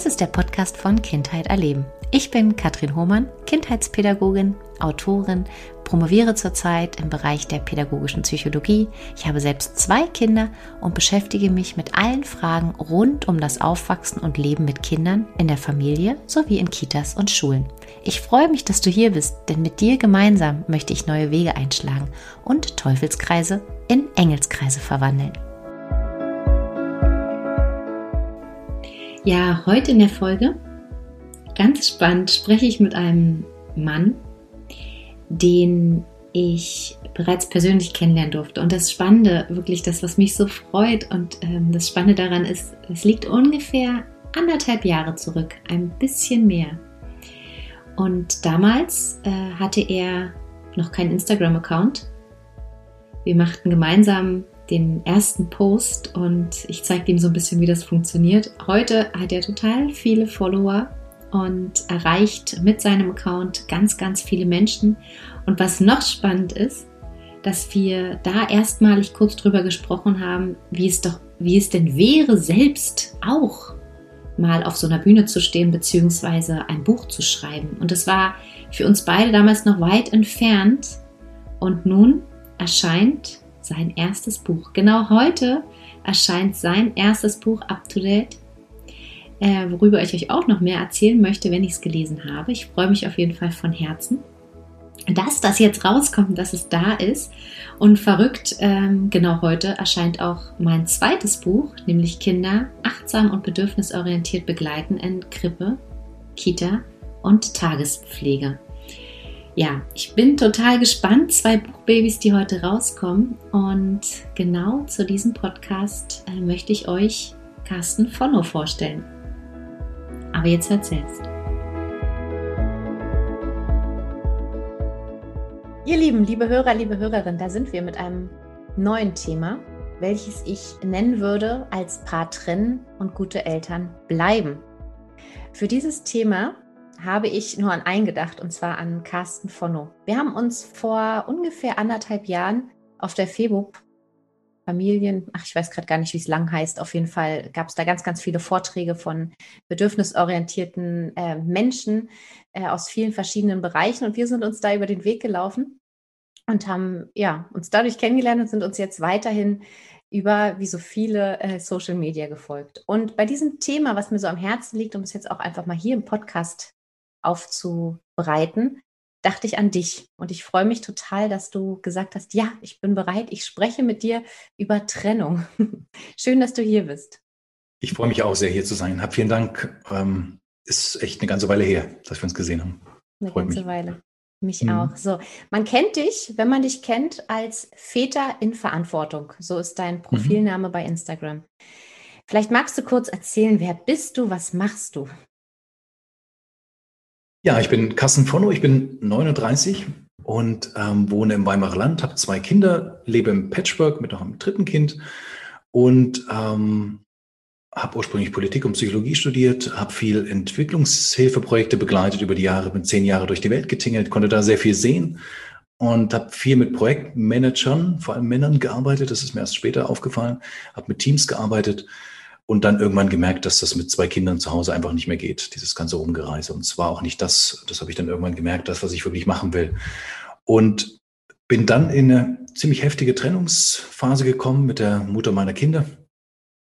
Das ist der Podcast von Kindheit erleben. Ich bin Katrin Hohmann, Kindheitspädagogin, Autorin, promoviere zurzeit im Bereich der pädagogischen Psychologie. Ich habe selbst zwei Kinder und beschäftige mich mit allen Fragen rund um das Aufwachsen und Leben mit Kindern in der Familie sowie in Kitas und Schulen. Ich freue mich, dass du hier bist, denn mit dir gemeinsam möchte ich neue Wege einschlagen und Teufelskreise in Engelskreise verwandeln. Ja, heute in der Folge, ganz spannend, spreche ich mit einem Mann, den ich bereits persönlich kennenlernen durfte. Und das Spannende, wirklich das, was mich so freut und ähm, das Spannende daran ist, es liegt ungefähr anderthalb Jahre zurück, ein bisschen mehr. Und damals äh, hatte er noch keinen Instagram-Account. Wir machten gemeinsam den ersten Post und ich zeige ihm so ein bisschen, wie das funktioniert. Heute hat er total viele Follower und erreicht mit seinem Account ganz, ganz viele Menschen. Und was noch spannend ist, dass wir da erstmalig kurz drüber gesprochen haben, wie es doch, wie es denn wäre, selbst auch mal auf so einer Bühne zu stehen, beziehungsweise ein Buch zu schreiben. Und es war für uns beide damals noch weit entfernt. Und nun erscheint sein erstes Buch. Genau heute erscheint sein erstes Buch Up to Date, äh, worüber ich euch auch noch mehr erzählen möchte, wenn ich es gelesen habe. Ich freue mich auf jeden Fall von Herzen, dass das jetzt rauskommt, dass es da ist. Und verrückt, ähm, genau heute erscheint auch mein zweites Buch, nämlich Kinder achtsam und bedürfnisorientiert begleiten in Krippe, Kita und Tagespflege ja, ich bin total gespannt. Zwei Buchbabys, die heute rauskommen. Und genau zu diesem Podcast äh, möchte ich euch Carsten Fonno vorstellen. Aber jetzt erzählst. Ihr Lieben, liebe Hörer, liebe Hörerin, da sind wir mit einem neuen Thema, welches ich nennen würde als Paar trennen und gute Eltern bleiben. Für dieses Thema habe ich nur an einen gedacht, und zwar an Carsten Fonno. Wir haben uns vor ungefähr anderthalb Jahren auf der FEBUB Familien, ach, ich weiß gerade gar nicht, wie es lang heißt. Auf jeden Fall gab es da ganz, ganz viele Vorträge von bedürfnisorientierten äh, Menschen äh, aus vielen verschiedenen Bereichen. Und wir sind uns da über den Weg gelaufen und haben ja, uns dadurch kennengelernt und sind uns jetzt weiterhin über wie so viele äh, Social Media gefolgt. Und bei diesem Thema, was mir so am Herzen liegt, um es jetzt auch einfach mal hier im Podcast aufzubereiten, dachte ich an dich. Und ich freue mich total, dass du gesagt hast, ja, ich bin bereit, ich spreche mit dir über Trennung. Schön, dass du hier bist. Ich freue mich auch sehr, hier zu sein. Hab vielen Dank. Ähm, ist echt eine ganze Weile her, dass wir uns gesehen haben. Eine Freut ganze mich. Weile. Mich mhm. auch. So, man kennt dich, wenn man dich kennt, als Väter in Verantwortung. So ist dein mhm. Profilname mhm. bei Instagram. Vielleicht magst du kurz erzählen, wer bist du, was machst du? Ja, ich bin Carsten Fonno, ich bin 39 und ähm, wohne im Weimarer Land, habe zwei Kinder, lebe im Patchwork mit noch einem dritten Kind und ähm, habe ursprünglich Politik und Psychologie studiert, habe viel Entwicklungshilfeprojekte begleitet über die Jahre, bin zehn Jahre durch die Welt getingelt, konnte da sehr viel sehen und habe viel mit Projektmanagern, vor allem Männern gearbeitet. Das ist mir erst später aufgefallen. Habe mit Teams gearbeitet und dann irgendwann gemerkt, dass das mit zwei Kindern zu Hause einfach nicht mehr geht, dieses ganze Rumgereise. Und es war auch nicht das, das habe ich dann irgendwann gemerkt, das, was ich wirklich machen will. Und bin dann in eine ziemlich heftige Trennungsphase gekommen mit der Mutter meiner Kinder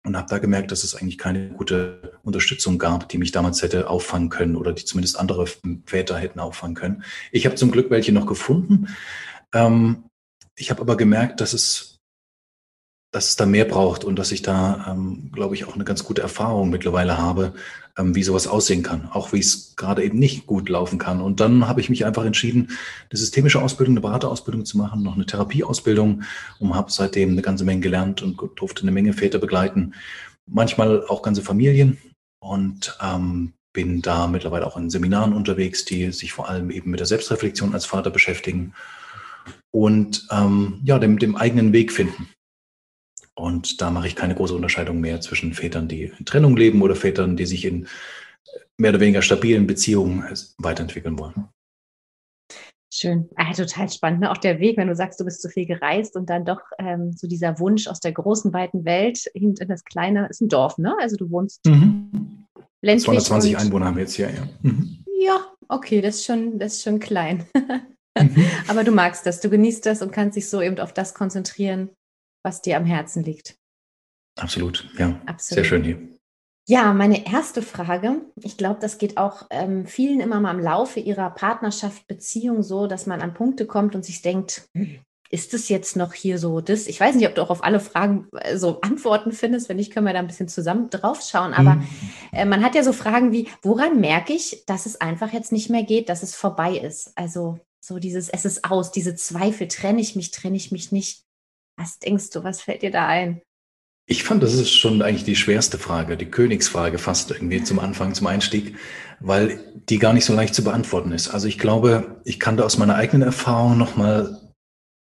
und habe da gemerkt, dass es eigentlich keine gute Unterstützung gab, die mich damals hätte auffangen können oder die zumindest andere Väter hätten auffangen können. Ich habe zum Glück welche noch gefunden. Ähm, ich habe aber gemerkt, dass es dass es da mehr braucht und dass ich da, ähm, glaube ich, auch eine ganz gute Erfahrung mittlerweile habe, ähm, wie sowas aussehen kann, auch wie es gerade eben nicht gut laufen kann. Und dann habe ich mich einfach entschieden, eine systemische Ausbildung, eine Beraterausbildung zu machen, noch eine Therapieausbildung und habe seitdem eine ganze Menge gelernt und durfte eine Menge Väter begleiten, manchmal auch ganze Familien und ähm, bin da mittlerweile auch in Seminaren unterwegs, die sich vor allem eben mit der Selbstreflexion als Vater beschäftigen und ähm, ja, dem, dem eigenen Weg finden. Und da mache ich keine große Unterscheidung mehr zwischen Vätern, die in Trennung leben oder Vätern, die sich in mehr oder weniger stabilen Beziehungen weiterentwickeln wollen. Schön. Ah, total spannend. Ne? Auch der Weg, wenn du sagst, du bist zu viel gereist und dann doch ähm, so dieser Wunsch aus der großen, weiten Welt hin in das kleine, ist ein Dorf, ne? Also du wohnst. Mhm. ländlich. 220 Einwohner haben wir jetzt hier, ja. Mhm. Ja, okay, das ist schon, das ist schon klein. mhm. Aber du magst das, du genießt das und kannst dich so eben auf das konzentrieren, was dir am Herzen liegt. Absolut, ja. Absolut. Sehr schön hier. Ja, meine erste Frage, ich glaube, das geht auch ähm, vielen immer mal im Laufe ihrer Partnerschaft, Beziehung so, dass man an Punkte kommt und sich denkt, hm, ist es jetzt noch hier so das? Ich weiß nicht, ob du auch auf alle Fragen äh, so Antworten findest. Wenn nicht, können wir da ein bisschen zusammen drauf schauen. Aber mhm. äh, man hat ja so Fragen wie, woran merke ich, dass es einfach jetzt nicht mehr geht, dass es vorbei ist? Also so dieses, es ist aus, diese Zweifel, trenne ich mich, trenne ich mich nicht. Was denkst du, was fällt dir da ein? Ich fand, das ist schon eigentlich die schwerste Frage, die Königsfrage fast irgendwie zum Anfang, zum Einstieg, weil die gar nicht so leicht zu beantworten ist. Also ich glaube, ich kann da aus meiner eigenen Erfahrung nochmal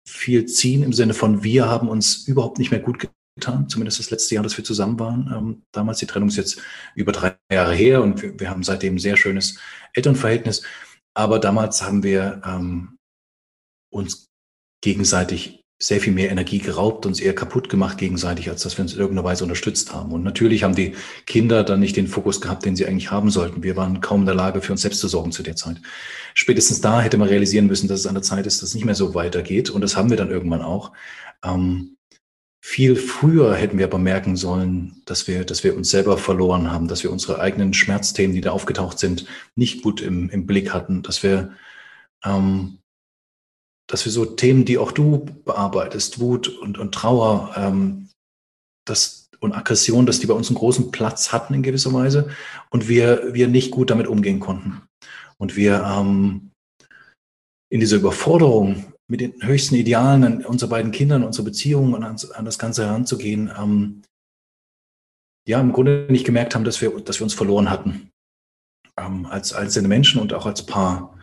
viel ziehen im Sinne von, wir haben uns überhaupt nicht mehr gut getan, zumindest das letzte Jahr, dass wir zusammen waren. Ähm, damals, die Trennung ist jetzt über drei Jahre her und wir, haben seitdem ein sehr schönes Elternverhältnis. Aber damals haben wir ähm, uns gegenseitig sehr viel mehr Energie geraubt, uns eher kaputt gemacht gegenseitig, als dass wir uns in irgendeiner Weise unterstützt haben. Und natürlich haben die Kinder dann nicht den Fokus gehabt, den sie eigentlich haben sollten. Wir waren kaum in der Lage, für uns selbst zu sorgen zu der Zeit. Spätestens da hätte man realisieren müssen, dass es an der Zeit ist, dass es nicht mehr so weitergeht. Und das haben wir dann irgendwann auch. Ähm, viel früher hätten wir aber merken sollen, dass wir, dass wir uns selber verloren haben, dass wir unsere eigenen Schmerzthemen, die da aufgetaucht sind, nicht gut im, im Blick hatten, dass wir ähm, dass wir so Themen, die auch du bearbeitest, Wut und, und Trauer ähm, das, und Aggression, dass die bei uns einen großen Platz hatten in gewisser Weise und wir, wir nicht gut damit umgehen konnten. Und wir ähm, in dieser Überforderung mit den höchsten Idealen an unsere beiden Kindern, unsere Beziehungen und an, an das Ganze heranzugehen, ähm, ja, im Grunde nicht gemerkt haben, dass wir, dass wir uns verloren hatten. Ähm, als einzelne Menschen und auch als Paar.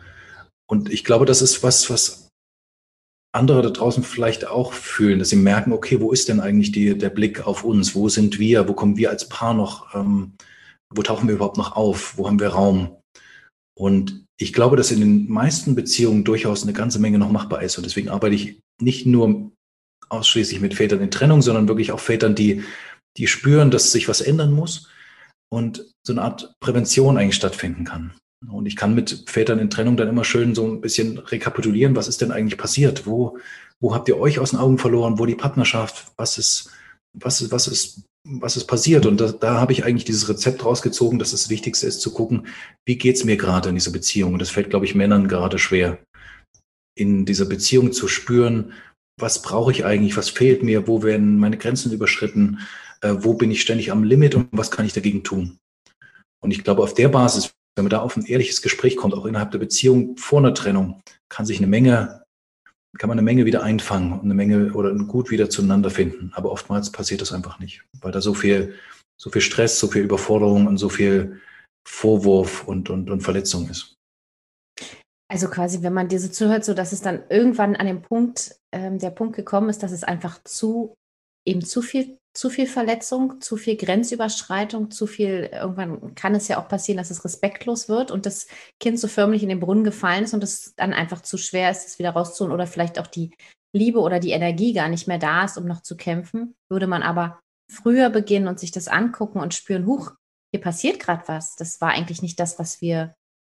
Und ich glaube, das ist was, was andere da draußen vielleicht auch fühlen, dass sie merken, okay, wo ist denn eigentlich die, der Blick auf uns? Wo sind wir? Wo kommen wir als Paar noch? Ähm, wo tauchen wir überhaupt noch auf? Wo haben wir Raum? Und ich glaube, dass in den meisten Beziehungen durchaus eine ganze Menge noch machbar ist. Und deswegen arbeite ich nicht nur ausschließlich mit Vätern in Trennung, sondern wirklich auch Vätern, die, die spüren, dass sich was ändern muss und so eine Art Prävention eigentlich stattfinden kann. Und ich kann mit Vätern in Trennung dann immer schön so ein bisschen rekapitulieren, was ist denn eigentlich passiert? Wo, wo habt ihr euch aus den Augen verloren? Wo die Partnerschaft? Was ist, was ist, was ist, was ist passiert? Und da, da habe ich eigentlich dieses Rezept rausgezogen, dass das Wichtigste ist zu gucken, wie geht's mir gerade in dieser Beziehung? Und das fällt, glaube ich, Männern gerade schwer, in dieser Beziehung zu spüren, was brauche ich eigentlich, was fehlt mir, wo werden meine Grenzen überschritten, äh, wo bin ich ständig am Limit und was kann ich dagegen tun? Und ich glaube, auf der Basis wenn man da auf ein ehrliches Gespräch kommt, auch innerhalb der Beziehung vor einer Trennung, kann sich eine Menge, kann man eine Menge wieder einfangen und eine Menge oder gut wieder zueinander finden. Aber oftmals passiert das einfach nicht, weil da so viel, so viel Stress, so viel Überforderung und so viel Vorwurf und, und, und Verletzung ist. Also quasi, wenn man dir so zuhört, so dass es dann irgendwann an dem Punkt, ähm, der Punkt gekommen ist, dass es einfach zu, eben zu viel zu viel Verletzung, zu viel Grenzüberschreitung, zu viel, irgendwann kann es ja auch passieren, dass es respektlos wird und das Kind so förmlich in den Brunnen gefallen ist und es dann einfach zu schwer ist, es wieder rauszuholen oder vielleicht auch die Liebe oder die Energie gar nicht mehr da ist, um noch zu kämpfen. Würde man aber früher beginnen und sich das angucken und spüren, huch, hier passiert gerade was. Das war eigentlich nicht das, was wir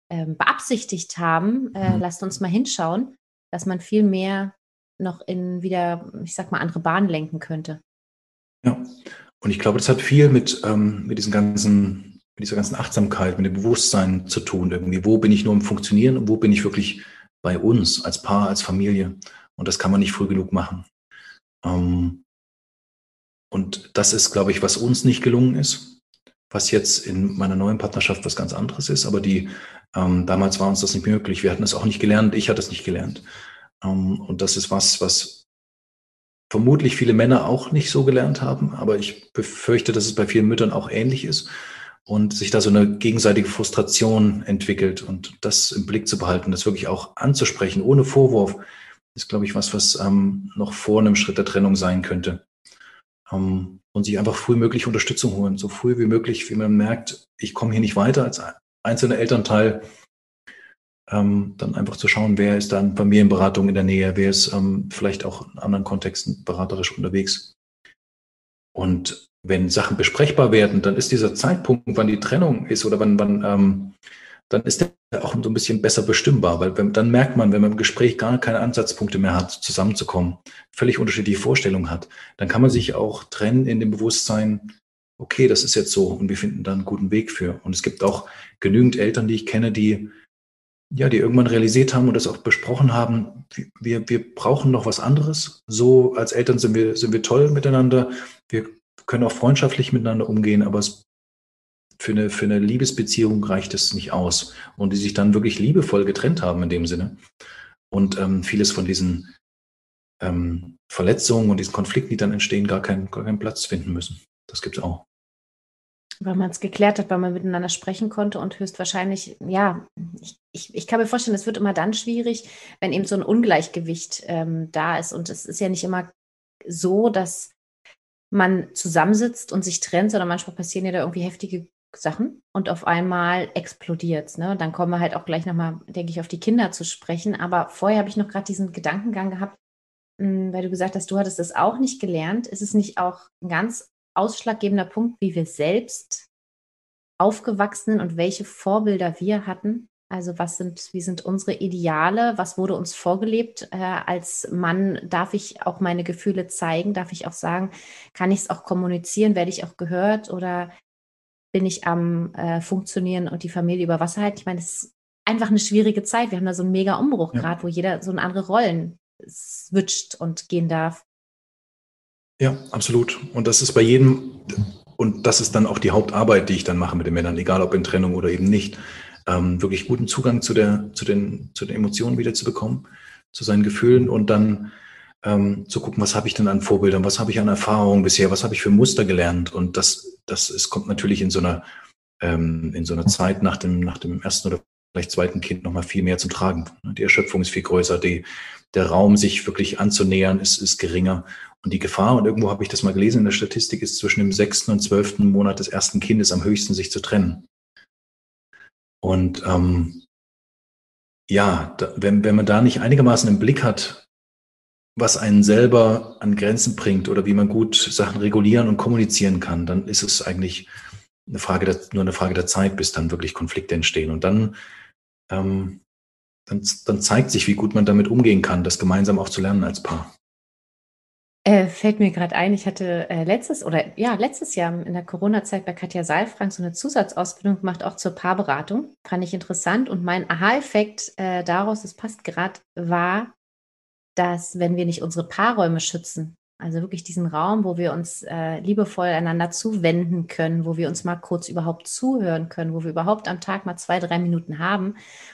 ähm, beabsichtigt haben. Äh, mhm. Lasst uns mal hinschauen, dass man viel mehr noch in wieder, ich sag mal, andere Bahnen lenken könnte. Ja, und ich glaube, das hat viel mit, ähm, mit diesen ganzen, mit dieser ganzen Achtsamkeit, mit dem Bewusstsein zu tun. Irgendwie, wo bin ich nur im Funktionieren und wo bin ich wirklich bei uns als Paar, als Familie? Und das kann man nicht früh genug machen. Ähm, und das ist, glaube ich, was uns nicht gelungen ist, was jetzt in meiner neuen Partnerschaft was ganz anderes ist. Aber die ähm, damals war uns das nicht möglich. Wir hatten es auch nicht gelernt. Ich hatte es nicht gelernt. Ähm, und das ist was, was vermutlich viele Männer auch nicht so gelernt haben, aber ich befürchte, dass es bei vielen Müttern auch ähnlich ist und sich da so eine gegenseitige Frustration entwickelt und das im Blick zu behalten, das wirklich auch anzusprechen, ohne Vorwurf, ist, glaube ich, was, was ähm, noch vor einem Schritt der Trennung sein könnte. Ähm, und sich einfach früh möglich Unterstützung holen, so früh wie möglich, wie man merkt, ich komme hier nicht weiter als einzelner Elternteil, ähm, dann einfach zu schauen, wer ist da in Familienberatung in der Nähe, wer ist ähm, vielleicht auch in anderen Kontexten beraterisch unterwegs. Und wenn Sachen besprechbar werden, dann ist dieser Zeitpunkt, wann die Trennung ist oder wann, wann ähm, dann ist der auch so ein bisschen besser bestimmbar, weil wenn, dann merkt man, wenn man im Gespräch gar keine Ansatzpunkte mehr hat, zusammenzukommen, völlig unterschiedliche Vorstellungen hat, dann kann man sich auch trennen in dem Bewusstsein, okay, das ist jetzt so und wir finden da einen guten Weg für. Und es gibt auch genügend Eltern, die ich kenne, die ja, die irgendwann realisiert haben und das auch besprochen haben, wir, wir brauchen noch was anderes. So als Eltern sind wir, sind wir toll miteinander. Wir können auch freundschaftlich miteinander umgehen, aber es, für, eine, für eine Liebesbeziehung reicht es nicht aus. Und die sich dann wirklich liebevoll getrennt haben in dem Sinne. Und ähm, vieles von diesen ähm, Verletzungen und diesen Konflikten, die dann entstehen, gar, kein, gar keinen Platz finden müssen. Das gibt es auch weil man es geklärt hat, weil man miteinander sprechen konnte und höchstwahrscheinlich, ja, ich, ich, ich kann mir vorstellen, es wird immer dann schwierig, wenn eben so ein Ungleichgewicht ähm, da ist. Und es ist ja nicht immer so, dass man zusammensitzt und sich trennt, sondern manchmal passieren ja da irgendwie heftige Sachen und auf einmal explodiert es. Ne? Dann kommen wir halt auch gleich nochmal, denke ich, auf die Kinder zu sprechen. Aber vorher habe ich noch gerade diesen Gedankengang gehabt, mh, hm, weil du gesagt hast, du hattest das auch nicht gelernt. Ist es nicht auch ein ganz ausschlaggebender Punkt, wie wir selbst aufgewachsen sind und welche Vorbilder wir hatten. Also was sind, wie sind unsere Ideale? Was wurde uns vorgelebt? Äh, als Mann darf ich auch meine Gefühle zeigen? Darf ich auch sagen, kann ich es auch kommunizieren? Werde ich auch gehört? Oder bin ich am äh, Funktionieren und die Familie über Wasser halten? Ich meine, es ist einfach eine schwierige Zeit. Wir haben da so einen mega Umbruch ja. gerade, wo jeder so eine andere Rollen switcht und gehen darf. Ja, absolut. Und das ist bei jedem, und das ist dann auch die Hauptarbeit, die ich dann mache mit den Männern, egal ob in Trennung oder eben nicht, ähm, wirklich guten Zugang zu, der, zu, den, zu den Emotionen wieder zu zu seinen Gefühlen und dann ähm, zu gucken, was habe ich denn an Vorbildern, was habe ich an Erfahrungen bisher, was habe ich für Muster gelernt. Und das, das ist, kommt natürlich in so einer, ähm, in so einer Zeit nach dem, nach dem ersten oder vielleicht zweiten Kind nochmal viel mehr zum Tragen. Die Erschöpfung ist viel größer, die, der Raum, sich wirklich anzunähern, ist, ist geringer. Und die Gefahr, und irgendwo habe ich das mal gelesen in der Statistik, ist zwischen dem sechsten und zwölften Monat des ersten Kindes am höchsten, sich zu trennen. Und ähm, ja, da, wenn, wenn man da nicht einigermaßen im Blick hat, was einen selber an Grenzen bringt oder wie man gut Sachen regulieren und kommunizieren kann, dann ist es eigentlich eine Frage der, nur eine Frage der Zeit, bis dann wirklich Konflikte entstehen. Und dann, ähm, dann, dann zeigt sich, wie gut man damit umgehen kann, das gemeinsam auch zu lernen als Paar. Äh, fällt mir gerade ein, ich hatte äh, letztes oder ja, letztes Jahr in der Corona-Zeit bei Katja Saalfrank so eine Zusatzausbildung gemacht, auch zur Paarberatung. Fand ich interessant. Und mein Aha-Effekt äh, daraus, das passt gerade, war, dass wenn wir nicht unsere Paarräume schützen, also wirklich diesen Raum, wo wir uns äh, liebevoll einander zuwenden können, wo wir uns mal kurz überhaupt zuhören können, wo wir überhaupt am Tag mal zwei, drei Minuten haben,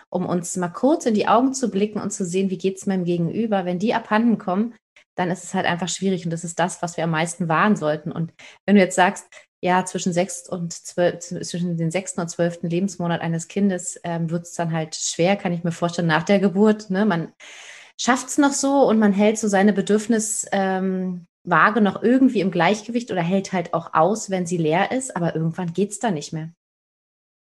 um uns mal kurz in die Augen zu blicken und zu sehen, wie geht es meinem Gegenüber. Wenn die abhanden kommen, dann ist es halt einfach schwierig und das ist das, was wir am meisten wahren sollten. Und wenn du jetzt sagst, ja, zwischen sechs und zwölf, zwischen den sechsten und zwölften Lebensmonat eines Kindes ähm, wird es dann halt schwer, kann ich mir vorstellen, nach der Geburt. Ne? Man schafft es noch so und man hält so seine Bedürfniswaage ähm, noch irgendwie im Gleichgewicht oder hält halt auch aus, wenn sie leer ist, aber irgendwann geht es da nicht mehr.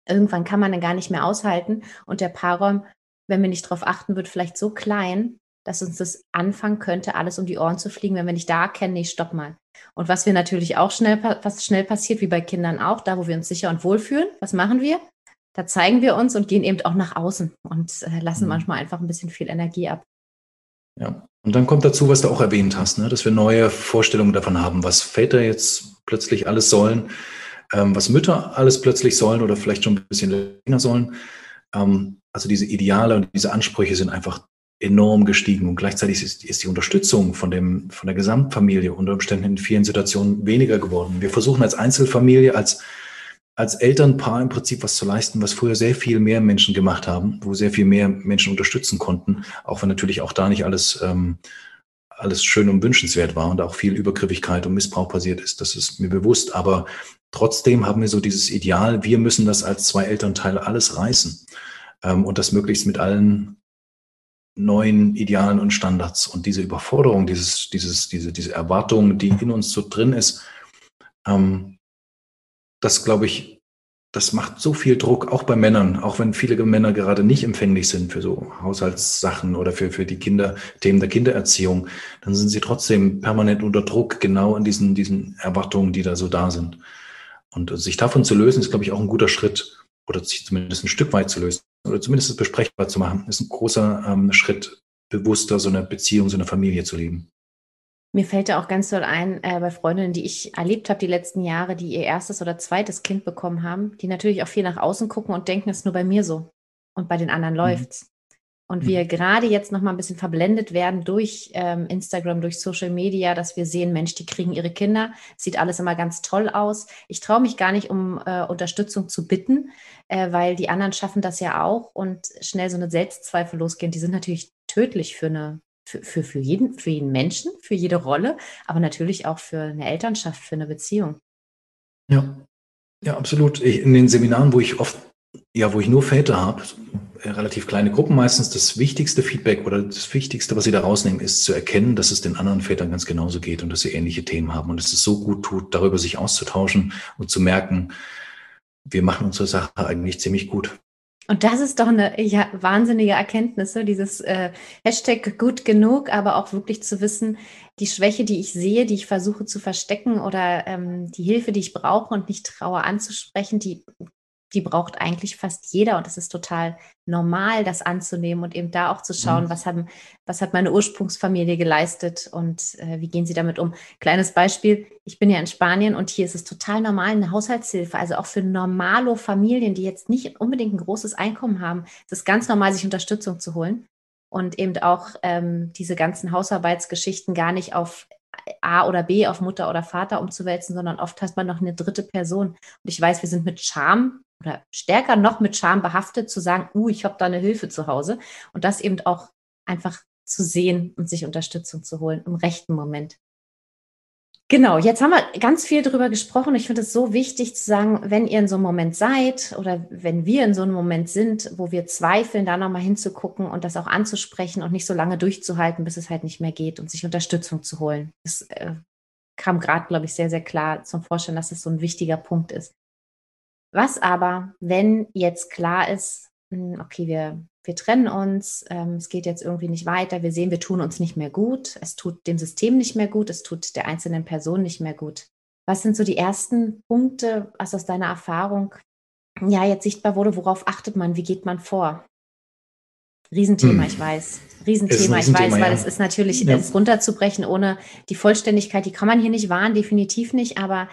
Irgendwann kann man dann gar nicht mehr aushalten und der Paarraum, wenn wir nicht darauf achten, wird vielleicht so klein, dass uns das anfangen könnte, alles um die Ohren zu fliegen, wenn wir nicht da erkennen, nee, stopp mal. Und was wir natürlich auch schnell, was schnell passiert, wie bei Kindern auch, da wo wir uns sicher und wohl fühlen, was machen wir? Da zeigen wir uns und gehen eben auch nach außen und äh, lassen mhm. manchmal einfach ein bisschen viel Energie ab. Ja, und dann kommt dazu, was du auch erwähnt hast, ne? dass wir neue Vorstellungen davon haben, was Väter jetzt plötzlich alles sollen, ähm, was Mütter alles plötzlich sollen oder vielleicht schon ein bisschen länger sollen. Ähm, also diese Ideale und diese Ansprüche sind einfach enorm gestiegen und gleichzeitig ist, ist, die Unterstützung von, dem, von der Gesamtfamilie unter Umständen in vielen Situationen weniger geworden. Wir versuchen als Einzelfamilie, als, als Elternpaar im Prinzip was zu leisten, was früher sehr viel mehr Menschen gemacht haben, wo sehr viel mehr Menschen unterstützen konnten, auch wenn natürlich auch da nicht alles, ähm, alles schön und wünschenswert war und auch viel Übergriffigkeit und Missbrauch passiert ist. Das ist mir bewusst. Aber trotzdem haben wir so dieses Ideal, wir müssen das als zwei Elternteile alles reißen ähm, und das möglichst mit allen neuen Idealen und Standards. Und diese Überforderung, dieses, dieses, diese, diese Erwartung, die in uns so drin ist, ähm, das glaube ich, das macht so viel Druck, auch bei Männern, auch wenn viele Männer gerade nicht empfänglich sind für so Haushaltssachen oder für, für die Kinder, Themen der Kindererziehung, dann sind sie trotzdem permanent unter Druck, genau an diesen, diesen Erwartungen, die da so da sind. Und sich davon zu lösen, ist, glaube ich, auch ein guter Schritt, oder sich zumindest ein Stück weit zu lösen, oder zumindest es besprechbar zu machen, ist ein großer ähm, Schritt, bewusster so eine Beziehung, so eine Familie zu leben. Mir fällt da auch ganz doll ein, äh, bei Freundinnen, die ich erlebt habe die letzten Jahre, die ihr erstes oder zweites Kind bekommen haben, die natürlich auch viel nach außen gucken und denken, es ist nur bei mir so. Und bei den anderen mhm. läuft's. Und mhm. wir gerade jetzt noch mal ein bisschen verblendet werden durch ähm, Instagram, durch Social Media, dass wir sehen, Mensch, die kriegen ihre Kinder, sieht alles immer ganz toll aus. Ich traue mich gar nicht, um äh, Unterstützung zu bitten, äh, weil die anderen schaffen das ja auch und schnell so eine Selbstzweifel losgehen. Die sind natürlich tödlich für eine für, für, für, jeden, für jeden Menschen, für jede Rolle, aber natürlich auch für eine Elternschaft, für eine Beziehung. Ja, ja, absolut. In den Seminaren, wo ich oft, ja, wo ich nur Väter habe, äh, relativ kleine Gruppen meistens, das wichtigste Feedback oder das Wichtigste, was sie da rausnehmen, ist zu erkennen, dass es den anderen Vätern ganz genauso geht und dass sie ähnliche Themen haben und dass es so gut tut, darüber sich auszutauschen und zu merken, wir machen unsere Sache eigentlich ziemlich gut. Und das ist doch eine ja, wahnsinnige Erkenntnis, so dieses äh, Hashtag gut genug, aber auch wirklich zu wissen, die Schwäche, die ich sehe, die ich versuche zu verstecken oder ähm, die Hilfe, die ich brauche und nicht traue anzusprechen, die die braucht eigentlich fast jeder und es ist total normal, das anzunehmen und eben da auch zu schauen, mhm. was, haben, was hat meine Ursprungsfamilie geleistet und äh, wie gehen sie damit um. Kleines Beispiel, ich bin ja in Spanien und hier ist es total normal, eine Haushaltshilfe, also auch für normalo Familien, die jetzt nicht unbedingt ein großes Einkommen haben, es ist ganz normal, sich Unterstützung zu holen und eben auch ähm, diese ganzen Hausarbeitsgeschichten gar nicht auf A oder B auf Mutter oder Vater umzuwälzen, sondern oft hat man noch eine dritte Person. Und ich weiß, wir sind mit Scham oder stärker noch mit Scham behaftet, zu sagen, uh, ich habe da eine Hilfe zu Hause. Und das eben auch einfach zu sehen und sich Unterstützung zu holen im rechten Moment. Genau, jetzt haben wir ganz viel darüber gesprochen. Ich finde es so wichtig zu sagen, wenn ihr in so einem Moment seid oder wenn wir in so einem Moment sind, wo wir zweifeln, da nochmal hinzugucken und das auch anzusprechen und nicht so lange durchzuhalten, bis es halt nicht mehr geht und sich Unterstützung zu holen. Das äh, kam gerade, glaube ich, sehr, sehr klar zum Vorstellen, dass es das so ein wichtiger Punkt ist. Was aber, wenn jetzt klar ist, hm, okay, wir, wir trennen uns, ähm, es geht jetzt irgendwie nicht weiter, wir sehen, wir tun uns nicht mehr gut, es tut dem System nicht mehr gut, es tut der einzelnen Person nicht mehr gut. Was sind so die ersten Punkte, was aus deiner Erfahrung ja jetzt sichtbar wurde, worauf achtet man, wie geht man vor? Riesenthema, hm. ich weiß. Riesenthema, ich weiß, weil ja. es ist natürlich, ja. es runterzubrechen ohne die Vollständigkeit, die kann man hier nicht wahren, definitiv nicht, aber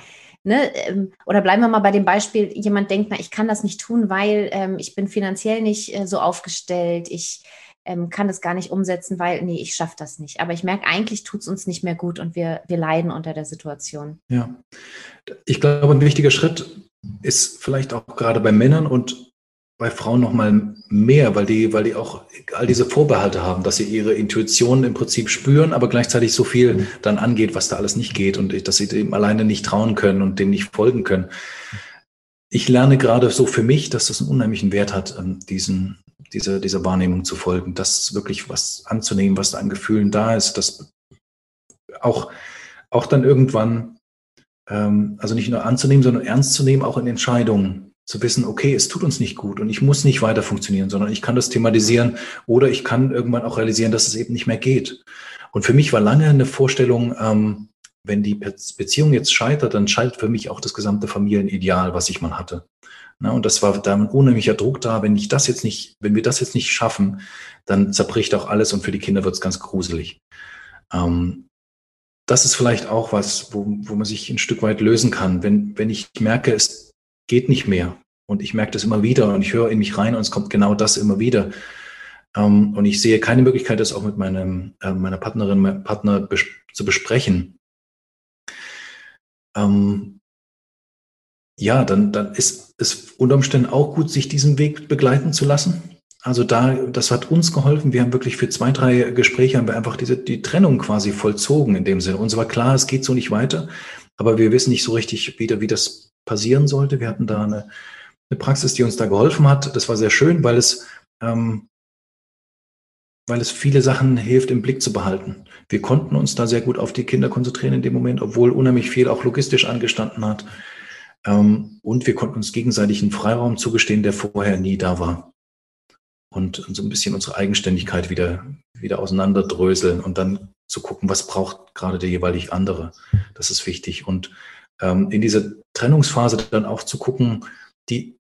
Ne, ähm, oder bleiben wir mal bei dem Beispiel, jemand denkt, na, ich kann das nicht tun, weil ähm, ich bin finanziell nicht äh, so aufgestellt, ich ähm, kann das gar nicht umsetzen, weil, nee, ich schaffe das nicht. Aber ich merke, eigentlich tut es uns nicht mehr gut und wir, wir leiden unter der Situation. Ja, ich glaube, ein wichtiger Schritt ist vielleicht auch gerade bei Männern und bei Frauen noch mal mehr, weil die, weil die auch all diese Vorbehalte haben, dass sie ihre Intuition im Prinzip spüren, aber gleichzeitig so viel dann angeht, was da alles nicht geht und dass sie dem alleine nicht trauen können und dem nicht folgen können. Ich lerne gerade so für mich, dass das einen unheimlichen Wert hat, ähm, diesen, dieser, dieser Wahrnehmung zu folgen, das wirklich was anzunehmen, was da an Gefühlen da ist, das auch, auch dann irgendwann, ähm, also nicht nur anzunehmen, sondern ernst zu nehmen, auch in Entscheidungen zu wissen, okay, es tut uns nicht gut und ich muss nicht weiter funktionieren, sondern ich kann das thematisieren oder ich kann irgendwann auch realisieren, dass es eben nicht mehr geht. Und für mich war lange eine Vorstellung, ähm, wenn die Beziehung jetzt scheitert, dann scheitert für mich auch das gesamte Familienideal, was ich mal hatte. Na, und das war da ein unheimlicher Druck da. Wenn ich das jetzt nicht, wenn wir das jetzt nicht schaffen, dann zerbricht auch alles und für die Kinder wird es ganz gruselig. Ähm, das ist vielleicht auch was, wo, wo man sich ein Stück weit lösen kann. Wenn, wenn ich merke, es geht nicht mehr. Und ich merke das immer wieder und ich höre in mich rein und es kommt genau das immer wieder. Ähm, und ich sehe keine Möglichkeit, das auch mit meinem, äh, meiner Partnerin, meinem Partner bes zu besprechen. Ähm, ja, dann, dann ist es unter Umständen auch gut, sich diesen Weg begleiten zu lassen. Also da, das hat uns geholfen. Wir haben wirklich für zwei, drei Gespräche haben wir einfach diese, die Trennung quasi vollzogen in dem Sinne. Uns war klar, es geht so nicht weiter, aber wir wissen nicht so richtig wieder, wie das passieren sollte. Wir hatten da eine, eine Praxis, die uns da geholfen hat. Das war sehr schön, weil es, ähm, weil es viele Sachen hilft, im Blick zu behalten. Wir konnten uns da sehr gut auf die Kinder konzentrieren in dem Moment, obwohl unheimlich viel auch logistisch angestanden hat. Ähm, und wir konnten uns gegenseitig einen Freiraum zugestehen, der vorher nie da war. Und so ein bisschen unsere Eigenständigkeit wieder, wieder auseinanderdröseln und dann zu gucken, was braucht gerade der jeweilig andere. Das ist wichtig. Und ähm, in dieser Trennungsphase dann auch zu gucken, die,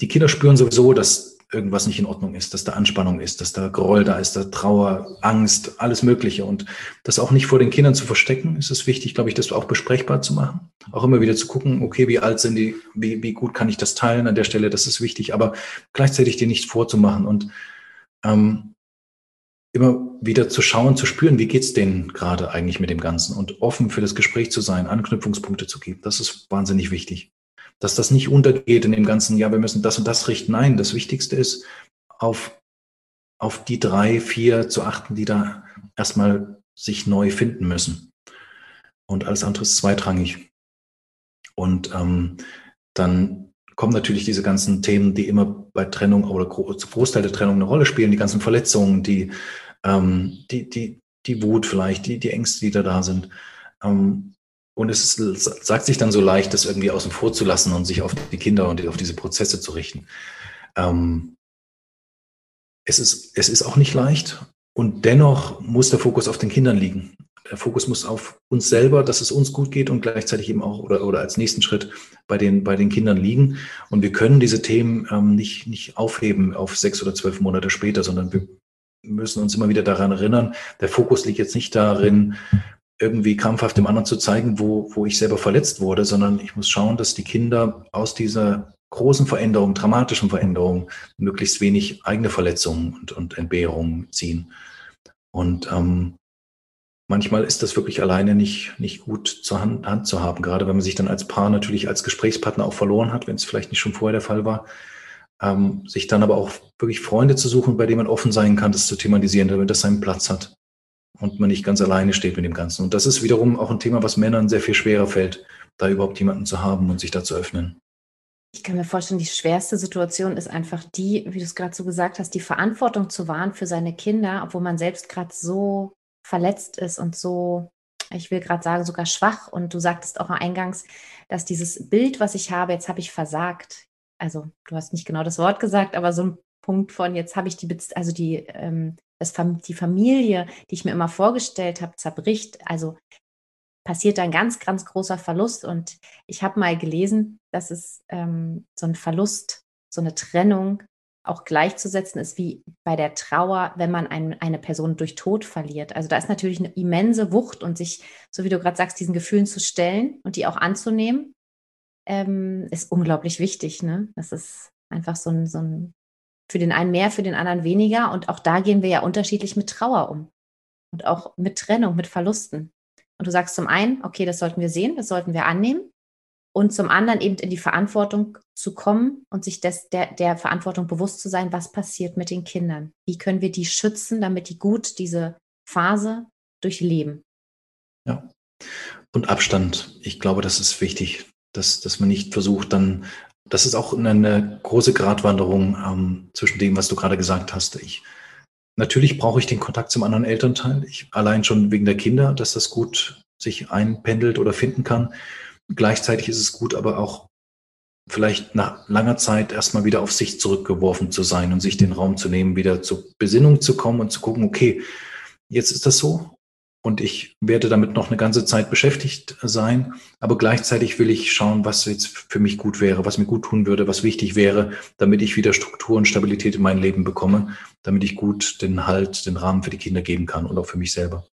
die Kinder spüren sowieso, dass irgendwas nicht in Ordnung ist, dass da Anspannung ist, dass da Groll da ist, da Trauer, Angst, alles Mögliche. Und das auch nicht vor den Kindern zu verstecken, ist es wichtig, glaube ich, das auch besprechbar zu machen. Auch immer wieder zu gucken, okay, wie alt sind die, wie, wie gut kann ich das teilen an der Stelle, das ist wichtig, aber gleichzeitig dir nicht vorzumachen und ähm, immer wieder zu schauen, zu spüren, wie geht's denen gerade eigentlich mit dem Ganzen und offen für das Gespräch zu sein, Anknüpfungspunkte zu geben. Das ist wahnsinnig wichtig dass das nicht untergeht in dem ganzen, ja, wir müssen das und das richten. Nein, das Wichtigste ist, auf, auf die drei, vier zu achten, die da erstmal sich neu finden müssen. Und alles andere ist zweitrangig. Und ähm, dann kommen natürlich diese ganzen Themen, die immer bei Trennung oder Großteil der Trennung eine Rolle spielen, die ganzen Verletzungen, die, ähm, die, die, die Wut vielleicht, die, die Ängste, die da da sind. Ähm, und es ist, sagt sich dann so leicht, das irgendwie außen vor zu lassen und sich auf die Kinder und auf diese Prozesse zu richten. Ähm, es, ist, es ist auch nicht leicht und dennoch muss der Fokus auf den Kindern liegen. Der Fokus muss auf uns selber, dass es uns gut geht und gleichzeitig eben auch oder, oder als nächsten Schritt bei den, bei den Kindern liegen. Und wir können diese Themen ähm, nicht, nicht aufheben auf sechs oder zwölf Monate später, sondern wir müssen uns immer wieder daran erinnern, der Fokus liegt jetzt nicht darin, irgendwie krampfhaft dem anderen zu zeigen, wo, wo ich selber verletzt wurde, sondern ich muss schauen, dass die Kinder aus dieser großen Veränderung, dramatischen Veränderung, möglichst wenig eigene Verletzungen und, und Entbehrungen ziehen. Und ähm, manchmal ist das wirklich alleine nicht, nicht gut zur Hand, Hand zu haben, gerade wenn man sich dann als Paar natürlich als Gesprächspartner auch verloren hat, wenn es vielleicht nicht schon vorher der Fall war. Ähm, sich dann aber auch wirklich Freunde zu suchen, bei denen man offen sein kann, das zu thematisieren, damit das seinen Platz hat und man nicht ganz alleine steht mit dem Ganzen. Und das ist wiederum auch ein Thema, was Männern sehr viel schwerer fällt, da überhaupt jemanden zu haben und sich da zu öffnen. Ich kann mir vorstellen, die schwerste Situation ist einfach die, wie du es gerade so gesagt hast, die Verantwortung zu wahren für seine Kinder, obwohl man selbst gerade so verletzt ist und so, ich will gerade sagen, sogar schwach. Und du sagtest auch eingangs, dass dieses Bild, was ich habe, jetzt habe ich versagt. Also du hast nicht genau das Wort gesagt, aber so ein Punkt von, jetzt habe ich die, also die ähm, dass die Familie, die ich mir immer vorgestellt habe, zerbricht. Also passiert ein ganz, ganz großer Verlust. Und ich habe mal gelesen, dass es ähm, so ein Verlust, so eine Trennung auch gleichzusetzen ist wie bei der Trauer, wenn man ein, eine Person durch Tod verliert. Also da ist natürlich eine immense Wucht und sich, so wie du gerade sagst, diesen Gefühlen zu stellen und die auch anzunehmen, ähm, ist unglaublich wichtig. Ne? Das ist einfach so ein, so ein für den einen mehr, für den anderen weniger. Und auch da gehen wir ja unterschiedlich mit Trauer um. Und auch mit Trennung, mit Verlusten. Und du sagst zum einen, okay, das sollten wir sehen, das sollten wir annehmen. Und zum anderen eben in die Verantwortung zu kommen und sich des, der, der Verantwortung bewusst zu sein, was passiert mit den Kindern. Wie können wir die schützen, damit die gut diese Phase durchleben. Ja. Und Abstand. Ich glaube, das ist wichtig, dass, dass man nicht versucht, dann das ist auch eine große Gratwanderung ähm, zwischen dem, was du gerade gesagt hast. Ich, natürlich brauche ich den Kontakt zum anderen Elternteil. Ich, allein schon wegen der Kinder, dass das gut sich einpendelt oder finden kann. Gleichzeitig ist es gut, aber auch vielleicht nach langer Zeit erstmal wieder auf sich zurückgeworfen zu sein und sich den Raum zu nehmen, wieder zur Besinnung zu kommen und zu gucken, okay, jetzt ist das so und ich werde damit noch eine ganze Zeit beschäftigt sein. Aber gleichzeitig will ich schauen, was jetzt für mich gut wäre, was mir gut tun würde, was wichtig wäre, damit ich wieder Struktur und Stabilität in mein Leben bekomme, damit ich gut den Halt, den Rahmen für die Kinder geben kann und auch für mich selber.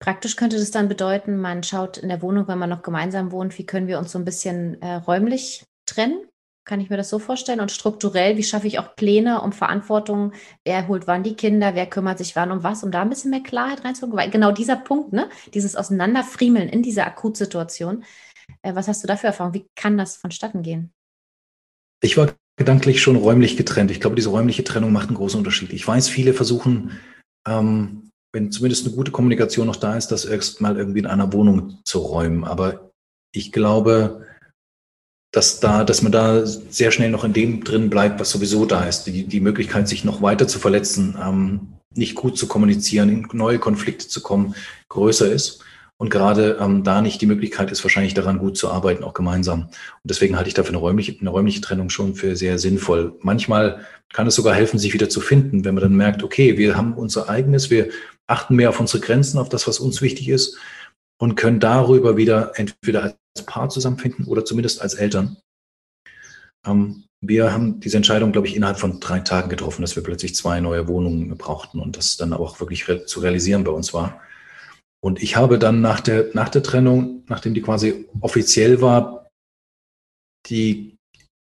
Praktisch könnte das dann bedeuten, man schaut in der Wohnung, wenn man noch gemeinsam wohnt, wie können wir uns so ein bisschen äh, räumlich trennen? Kann ich mir das so vorstellen? Und strukturell, wie schaffe ich auch Pläne um Verantwortung? Wer holt wann die Kinder? Wer kümmert sich wann um was? Um da ein bisschen mehr Klarheit reinzubringen. Weil genau dieser Punkt, ne? dieses Auseinanderfriemeln in dieser Akutsituation. Äh, was hast du da für Erfahrung? Wie kann das vonstatten gehen? Ich war gedanklich schon räumlich getrennt. Ich glaube, diese räumliche Trennung macht einen großen Unterschied. Ich weiß, viele versuchen, ähm, wenn zumindest eine gute Kommunikation noch da ist, das erst mal irgendwie in einer Wohnung zu räumen. Aber ich glaube, dass da, dass man da sehr schnell noch in dem drin bleibt, was sowieso da ist. Die, die Möglichkeit, sich noch weiter zu verletzen, ähm, nicht gut zu kommunizieren, in neue Konflikte zu kommen, größer ist. und gerade ähm, da nicht die Möglichkeit ist, wahrscheinlich daran gut zu arbeiten, auch gemeinsam. Und deswegen halte ich dafür eine räumliche, eine räumliche Trennung schon für sehr sinnvoll. Manchmal kann es sogar helfen, sich wieder zu finden, wenn man dann merkt, okay, wir haben unser eigenes, wir achten mehr auf unsere Grenzen, auf das, was uns wichtig ist und können darüber wieder entweder als Paar zusammenfinden oder zumindest als Eltern. Ähm, wir haben diese Entscheidung, glaube ich, innerhalb von drei Tagen getroffen, dass wir plötzlich zwei neue Wohnungen brauchten und das dann auch wirklich re zu realisieren bei uns war. Und ich habe dann nach der, nach der Trennung, nachdem die quasi offiziell war, die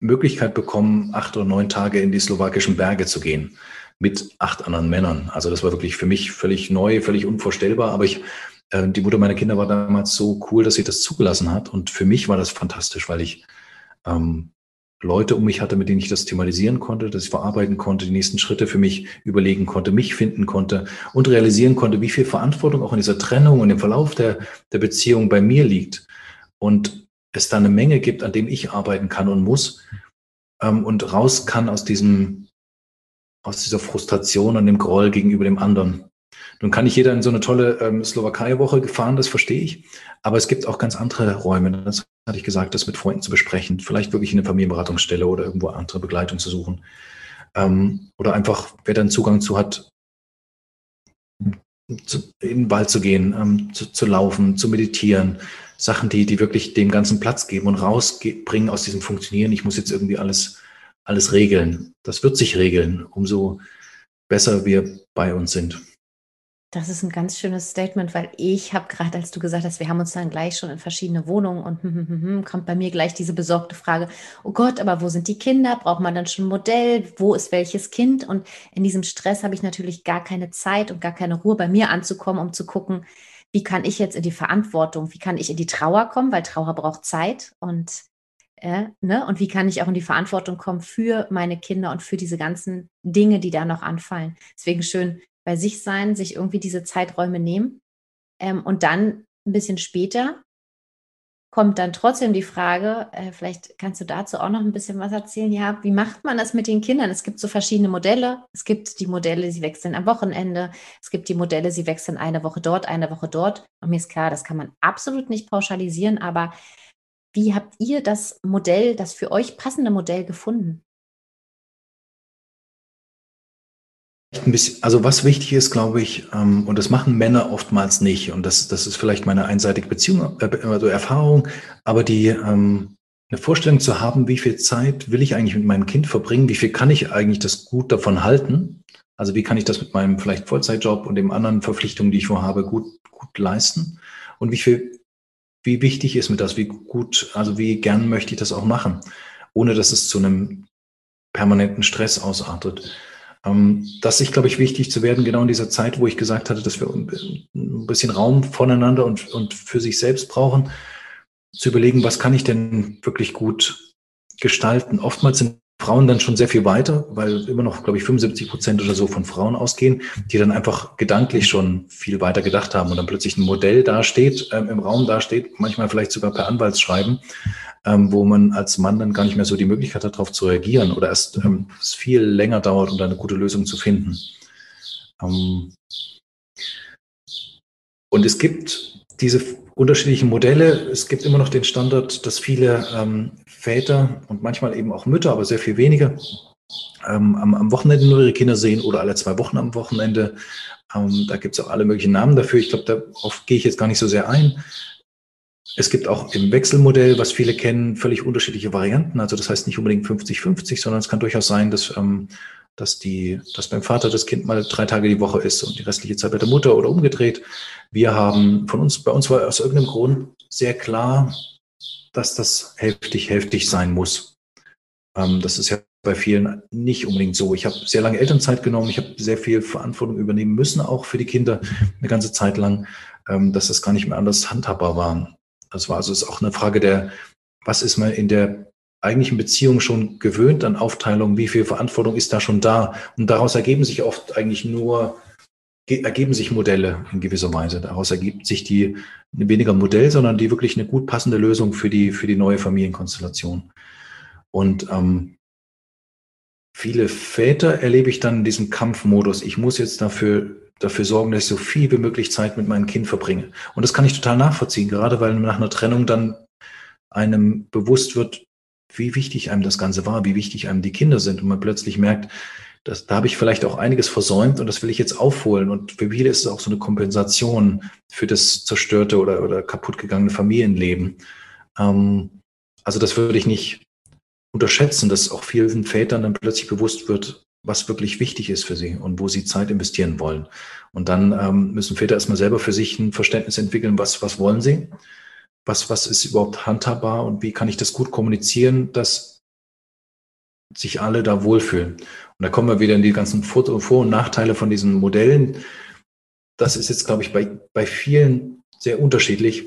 Möglichkeit bekommen, acht oder neun Tage in die slowakischen Berge zu gehen mit acht anderen Männern. Also das war wirklich für mich völlig neu, völlig unvorstellbar. Aber ich, äh, die Mutter meiner Kinder war damals so cool, dass sie das zugelassen hat. Und für mich war das fantastisch, weil ich ähm, Leute um mich hatte, mit denen ich das thematisieren konnte, dass ich verarbeiten konnte, die nächsten Schritte für mich überlegen konnte, mich finden konnte und realisieren konnte, wie viel Verantwortung auch in dieser Trennung und im Verlauf der, der Beziehung bei mir liegt. Und es da eine Menge gibt, an dem ich arbeiten kann und muss ähm, und raus kann aus diesem, aus dieser Frustration und dem Groll gegenüber dem anderen. Nun kann nicht jeder in so eine tolle ähm, Slowakei-Woche fahren, das verstehe ich. Aber es gibt auch ganz andere Räume. Das hatte ich gesagt, das mit Freunden zu besprechen. Vielleicht wirklich in eine Familienberatungsstelle oder irgendwo andere Begleitung zu suchen. Ähm, oder einfach, wer dann Zugang zu hat, zu, in den Wald zu gehen, ähm, zu, zu, laufen, zu meditieren. Sachen, die, die wirklich dem ganzen Platz geben und rausbringen aus diesem Funktionieren. Ich muss jetzt irgendwie alles, alles regeln. Das wird sich regeln, umso besser wir bei uns sind. Das ist ein ganz schönes Statement, weil ich habe gerade, als du gesagt hast, wir haben uns dann gleich schon in verschiedene Wohnungen und hm, hm, hm, hm, kommt bei mir gleich diese besorgte Frage, oh Gott, aber wo sind die Kinder? Braucht man dann schon ein Modell? Wo ist welches Kind? Und in diesem Stress habe ich natürlich gar keine Zeit und gar keine Ruhe, bei mir anzukommen, um zu gucken, wie kann ich jetzt in die Verantwortung, wie kann ich in die Trauer kommen, weil Trauer braucht Zeit und äh, ne? Und wie kann ich auch in die Verantwortung kommen für meine Kinder und für diese ganzen Dinge, die da noch anfallen? Deswegen schön, bei sich sein, sich irgendwie diese Zeiträume nehmen. Ähm, und dann ein bisschen später kommt dann trotzdem die Frage, äh, vielleicht kannst du dazu auch noch ein bisschen was erzählen. Ja, wie macht man das mit den Kindern? Es gibt so verschiedene Modelle. Es gibt die Modelle, sie wechseln am Wochenende. Es gibt die Modelle, sie wechseln eine Woche dort, eine Woche dort. Und mir ist klar, das kann man absolut nicht pauschalisieren, aber wie habt ihr das Modell, das für euch passende Modell gefunden? Ein bisschen, also was wichtig ist, glaube ich, ähm, und das machen Männer oftmals nicht, und das, das ist vielleicht meine einseitige Beziehung, äh, also Erfahrung, aber die ähm, eine Vorstellung zu haben, wie viel Zeit will ich eigentlich mit meinem Kind verbringen, wie viel kann ich eigentlich das gut davon halten, also wie kann ich das mit meinem vielleicht Vollzeitjob und den anderen Verpflichtungen, die ich vorhabe, gut, gut leisten? Und wie viel, wie wichtig ist mir das, wie gut, also wie gern möchte ich das auch machen, ohne dass es zu einem permanenten Stress ausartet. Ähm, das ist, glaube ich, wichtig zu werden, genau in dieser Zeit, wo ich gesagt hatte, dass wir ein bisschen Raum voneinander und, und für sich selbst brauchen, zu überlegen, was kann ich denn wirklich gut gestalten. Oftmals sind Frauen dann schon sehr viel weiter, weil immer noch, glaube ich, 75 Prozent oder so von Frauen ausgehen, die dann einfach gedanklich schon viel weiter gedacht haben und dann plötzlich ein Modell dasteht, ähm, im Raum dasteht, manchmal vielleicht sogar per Anwaltsschreiben, ähm, wo man als Mann dann gar nicht mehr so die Möglichkeit hat, darauf zu reagieren oder erst ähm, es viel länger dauert, um da eine gute Lösung zu finden. Ähm, und es gibt diese unterschiedlichen Modelle. Es gibt immer noch den Standard, dass viele ähm, Väter und manchmal eben auch Mütter, aber sehr viel weniger, ähm, am, am, Wochenende nur ihre Kinder sehen oder alle zwei Wochen am Wochenende. Ähm, da gibt es auch alle möglichen Namen dafür. Ich glaube, darauf gehe ich jetzt gar nicht so sehr ein. Es gibt auch im Wechselmodell, was viele kennen, völlig unterschiedliche Varianten. Also das heißt nicht unbedingt 50-50, sondern es kann durchaus sein, dass, ähm, dass, die, dass beim Vater das Kind mal drei Tage die Woche ist und die restliche Zeit bei der Mutter oder umgedreht. Wir haben von uns, bei uns war aus irgendeinem Grund sehr klar, dass das hälftig, hälftig sein muss. Ähm, das ist ja bei vielen nicht unbedingt so. Ich habe sehr lange Elternzeit genommen, ich habe sehr viel Verantwortung übernehmen müssen, auch für die Kinder, eine ganze Zeit lang, ähm, dass das gar nicht mehr anders handhabbar war. Das war also ist auch eine Frage der, was ist man in der eigentlichen Beziehung schon gewöhnt an Aufteilung, wie viel Verantwortung ist da schon da? Und daraus ergeben sich oft eigentlich nur, ergeben sich Modelle in gewisser Weise. Daraus ergibt sich die weniger Modell, sondern die wirklich eine gut passende Lösung für die, für die neue Familienkonstellation. Und ähm, viele Väter erlebe ich dann in diesem Kampfmodus. Ich muss jetzt dafür dafür sorgen, dass ich so viel wie möglich Zeit mit meinem Kind verbringe. Und das kann ich total nachvollziehen, gerade weil nach einer Trennung dann einem bewusst wird, wie wichtig einem das Ganze war, wie wichtig einem die Kinder sind und man plötzlich merkt, dass, da habe ich vielleicht auch einiges versäumt und das will ich jetzt aufholen. Und für viele ist es auch so eine Kompensation für das zerstörte oder, oder kaputtgegangene Familienleben. Ähm, also das würde ich nicht unterschätzen, dass auch vielen Vätern dann plötzlich bewusst wird, was wirklich wichtig ist für sie und wo sie Zeit investieren wollen. Und dann ähm, müssen Väter erstmal selber für sich ein Verständnis entwickeln, was, was wollen sie, was, was ist überhaupt handhabbar und wie kann ich das gut kommunizieren, dass sich alle da wohlfühlen. Und da kommen wir wieder in die ganzen Vor- und Nachteile von diesen Modellen. Das ist jetzt, glaube ich, bei, bei vielen sehr unterschiedlich.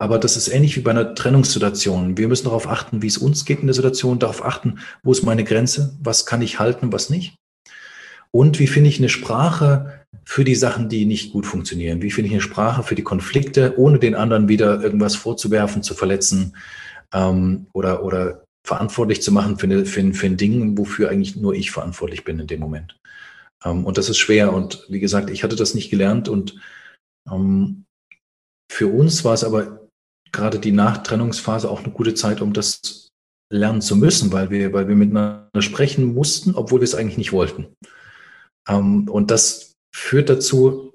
Aber das ist ähnlich wie bei einer Trennungssituation. Wir müssen darauf achten, wie es uns geht in der Situation, darauf achten, wo ist meine Grenze, was kann ich halten, was nicht. Und wie finde ich eine Sprache für die Sachen, die nicht gut funktionieren? Wie finde ich eine Sprache für die Konflikte, ohne den anderen wieder irgendwas vorzuwerfen, zu verletzen ähm, oder, oder verantwortlich zu machen für, für, für ein Ding, wofür eigentlich nur ich verantwortlich bin in dem Moment. Ähm, und das ist schwer. Und wie gesagt, ich hatte das nicht gelernt und ähm, für uns war es aber gerade die Nachtrennungsphase auch eine gute Zeit, um das lernen zu müssen, weil wir, weil wir miteinander sprechen mussten, obwohl wir es eigentlich nicht wollten. Ähm, und das führt dazu,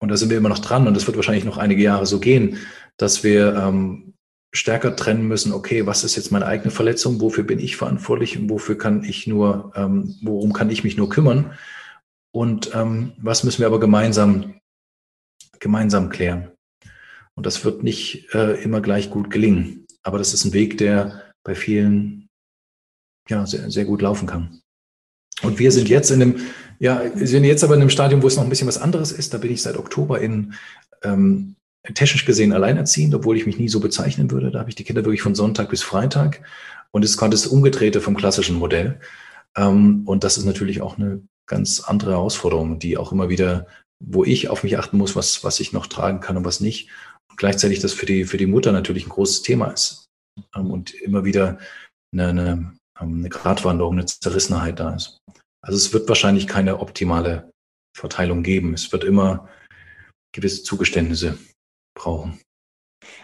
und da sind wir immer noch dran, und das wird wahrscheinlich noch einige Jahre so gehen, dass wir ähm, stärker trennen müssen, okay, was ist jetzt meine eigene Verletzung, wofür bin ich verantwortlich und wofür kann ich nur, ähm, worum kann ich mich nur kümmern? Und ähm, was müssen wir aber gemeinsam, gemeinsam klären? Und das wird nicht äh, immer gleich gut gelingen. Aber das ist ein Weg, der bei vielen ja, sehr, sehr gut laufen kann. Und wir sind jetzt in einem, ja, wir sind jetzt aber in einem Stadium, wo es noch ein bisschen was anderes ist. Da bin ich seit Oktober in ähm, technisch gesehen alleinerziehend, obwohl ich mich nie so bezeichnen würde. Da habe ich die Kinder wirklich von Sonntag bis Freitag. Und es kommt das Umgedrehte vom klassischen Modell. Ähm, und das ist natürlich auch eine ganz andere Herausforderung, die auch immer wieder, wo ich auf mich achten muss, was, was ich noch tragen kann und was nicht gleichzeitig das für die, für die Mutter natürlich ein großes Thema ist ähm, und immer wieder eine, eine, ähm, eine Gratwanderung, eine Zerrissenheit da ist. Also es wird wahrscheinlich keine optimale Verteilung geben. Es wird immer gewisse Zugeständnisse brauchen.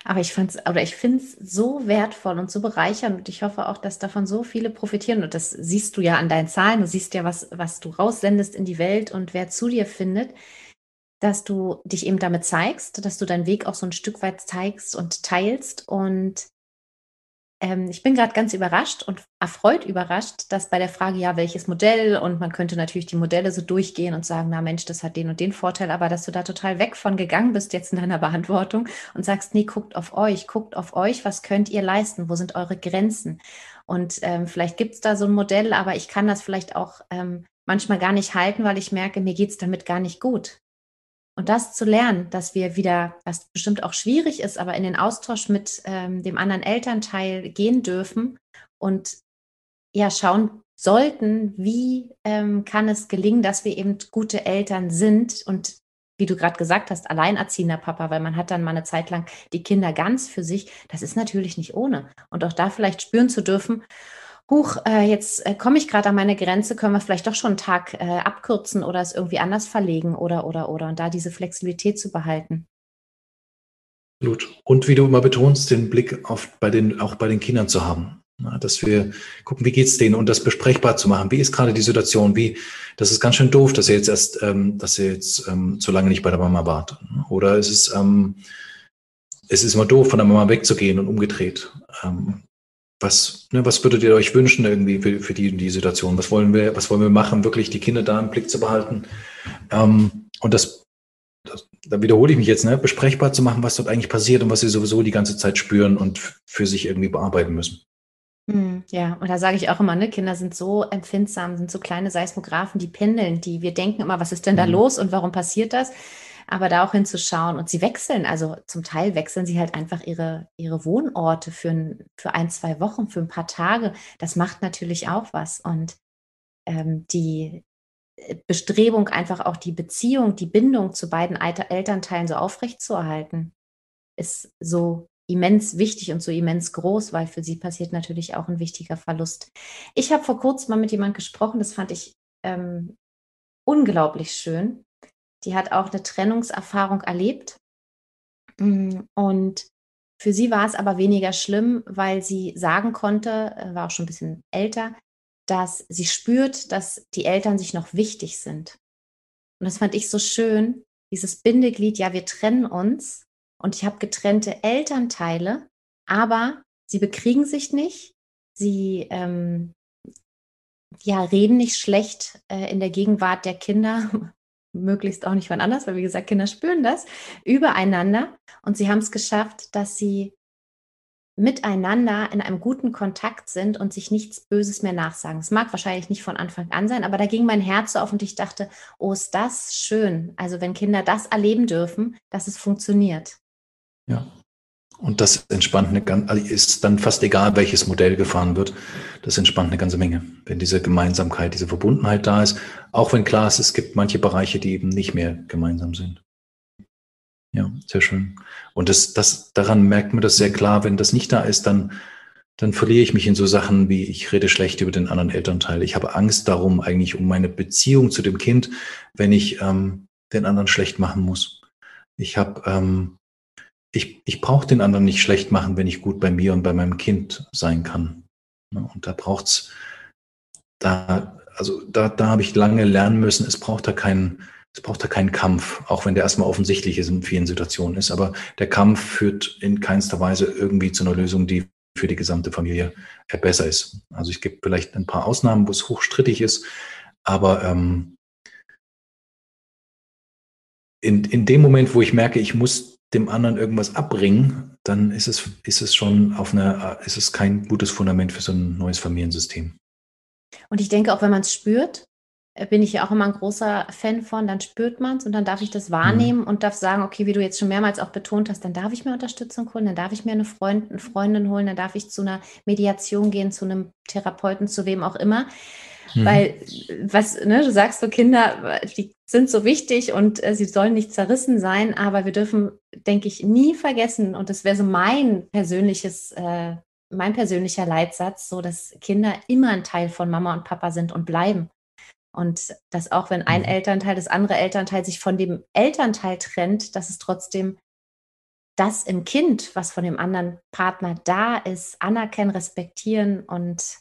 Aber ich fand's, oder ich finde es so wertvoll und so bereichernd und ich hoffe auch, dass davon so viele profitieren. Und das siehst du ja an deinen Zahlen. Du siehst ja, was, was du raussendest in die Welt und wer zu dir findet dass du dich eben damit zeigst, dass du deinen Weg auch so ein Stück weit zeigst und teilst. Und ähm, ich bin gerade ganz überrascht und erfreut überrascht, dass bei der Frage, ja, welches Modell, und man könnte natürlich die Modelle so durchgehen und sagen, na Mensch, das hat den und den Vorteil, aber dass du da total weg von gegangen bist jetzt in deiner Beantwortung und sagst, nee, guckt auf euch, guckt auf euch, was könnt ihr leisten, wo sind eure Grenzen? Und ähm, vielleicht gibt es da so ein Modell, aber ich kann das vielleicht auch ähm, manchmal gar nicht halten, weil ich merke, mir geht es damit gar nicht gut. Und das zu lernen, dass wir wieder, was bestimmt auch schwierig ist, aber in den Austausch mit ähm, dem anderen Elternteil gehen dürfen und ja schauen sollten, wie ähm, kann es gelingen, dass wir eben gute Eltern sind und wie du gerade gesagt hast, alleinerziehender Papa, weil man hat dann mal eine Zeit lang die Kinder ganz für sich. Das ist natürlich nicht ohne. Und auch da vielleicht spüren zu dürfen, huch, äh, jetzt äh, komme ich gerade an meine Grenze, können wir vielleicht doch schon einen Tag äh, abkürzen oder es irgendwie anders verlegen oder, oder, oder. Und da diese Flexibilität zu behalten. Absolut. Und wie du immer betonst, den Blick auf bei den, auch bei den Kindern zu haben. Na, dass wir gucken, wie geht's denen und das besprechbar zu machen. Wie ist gerade die Situation? Wie, das ist ganz schön doof, dass ihr jetzt erst, ähm, dass ihr jetzt ähm, so lange nicht bei der Mama wart. Oder es ist, ähm, es ist immer doof, von der Mama wegzugehen und umgedreht. Ähm, was, ne, was würdet ihr euch wünschen irgendwie für, für die, die Situation? Was wollen wir, was wollen wir machen, wirklich die Kinder da im Blick zu behalten? Ähm, und das, das, da wiederhole ich mich jetzt, ne, besprechbar zu machen, was dort eigentlich passiert und was sie sowieso die ganze Zeit spüren und für sich irgendwie bearbeiten müssen. Hm, ja, und da sage ich auch immer, ne, Kinder sind so empfindsam, sind so kleine Seismographen, die pendeln, die wir denken immer, was ist denn da mhm. los und warum passiert das? Aber da auch hinzuschauen. Und sie wechseln, also zum Teil wechseln sie halt einfach ihre, ihre Wohnorte für ein, für ein, zwei Wochen, für ein paar Tage. Das macht natürlich auch was. Und ähm, die äh, Bestrebung, einfach auch die Beziehung, die Bindung zu beiden Elternteilen so aufrechtzuerhalten, ist so immens wichtig und so immens groß, weil für sie passiert natürlich auch ein wichtiger Verlust. Ich habe vor kurzem mal mit jemandem gesprochen, das fand ich ähm, unglaublich schön die hat auch eine Trennungserfahrung erlebt. Mm, und für sie war es aber weniger schlimm, weil sie sagen konnte, äh, war auch schon ein bisschen älter, dass sie spürt, dass die Eltern sich noch wichtig sind. Und das fand ich so schön, dieses Bindeglied, ja, wir trennen uns und ich habe getrennte Elternteile, aber sie bekriegen sich nicht, sie ähm, ja, reden nicht schlecht äh, in der Gegenwart der Kinder, möglichst auch nicht von anders, weil wie gesagt, Kinder spüren das, übereinander. Und sie haben es geschafft, dass sie miteinander in einem guten Kontakt sind und sich nichts Böses mehr nachsagen. Es mag wahrscheinlich nicht von Anfang an sein, aber da ging mein Herz so auf und ich dachte, oh, ist das schön. Also wenn Kinder das erleben dürfen, dass es funktioniert. Ja, und das entspannt eine, also ist dann fast egal, welches Modell gefahren wird. Das entspannt eine ganze Menge, wenn diese Gemeinsamkeit, diese Verbundenheit da ist. Auch wenn klar ist, es gibt manche Bereiche, die eben nicht mehr gemeinsam sind. Ja, sehr schön. Und das, das, daran merkt man das sehr klar. Wenn das nicht da ist, dann, dann verliere ich mich in so Sachen wie, ich rede schlecht über den anderen Elternteil. Ich habe Angst darum, eigentlich um meine Beziehung zu dem Kind, wenn ich ähm, den anderen schlecht machen muss. Ich habe ähm, ich, ich brauche den anderen nicht schlecht machen, wenn ich gut bei mir und bei meinem Kind sein kann. Ne, und da braucht's, da, also da, da habe ich lange lernen müssen, es braucht da keinen, es braucht da keinen Kampf, auch wenn der erstmal offensichtlich ist in vielen Situationen ist. Aber der Kampf führt in keinster Weise irgendwie zu einer Lösung, die für die gesamte Familie besser ist. Also es gibt vielleicht ein paar Ausnahmen, wo es hochstrittig ist, aber ähm, in, in dem Moment, wo ich merke, ich muss dem anderen irgendwas abbringen, dann ist es, ist es schon auf einer, ist es kein gutes Fundament für so ein neues Familiensystem. Und ich denke, auch wenn man es spürt, äh, bin ich ja auch immer ein großer Fan von, dann spürt man es und dann darf ich das wahrnehmen mhm. und darf sagen, okay, wie du jetzt schon mehrmals auch betont hast, dann darf ich mir Unterstützung holen, dann darf ich mir eine, Freund, eine Freundin holen, dann darf ich zu einer Mediation gehen, zu einem Therapeuten, zu wem auch immer. Mhm. Weil, was, ne, du sagst so, Kinder, die sind so wichtig und äh, sie sollen nicht zerrissen sein, aber wir dürfen, denke ich, nie vergessen, und das wäre so mein persönliches, äh, mein persönlicher Leitsatz, so dass Kinder immer ein Teil von Mama und Papa sind und bleiben. Und dass auch wenn ein mhm. Elternteil das andere Elternteil sich von dem Elternteil trennt, dass es trotzdem das im Kind, was von dem anderen Partner da ist, anerkennen, respektieren und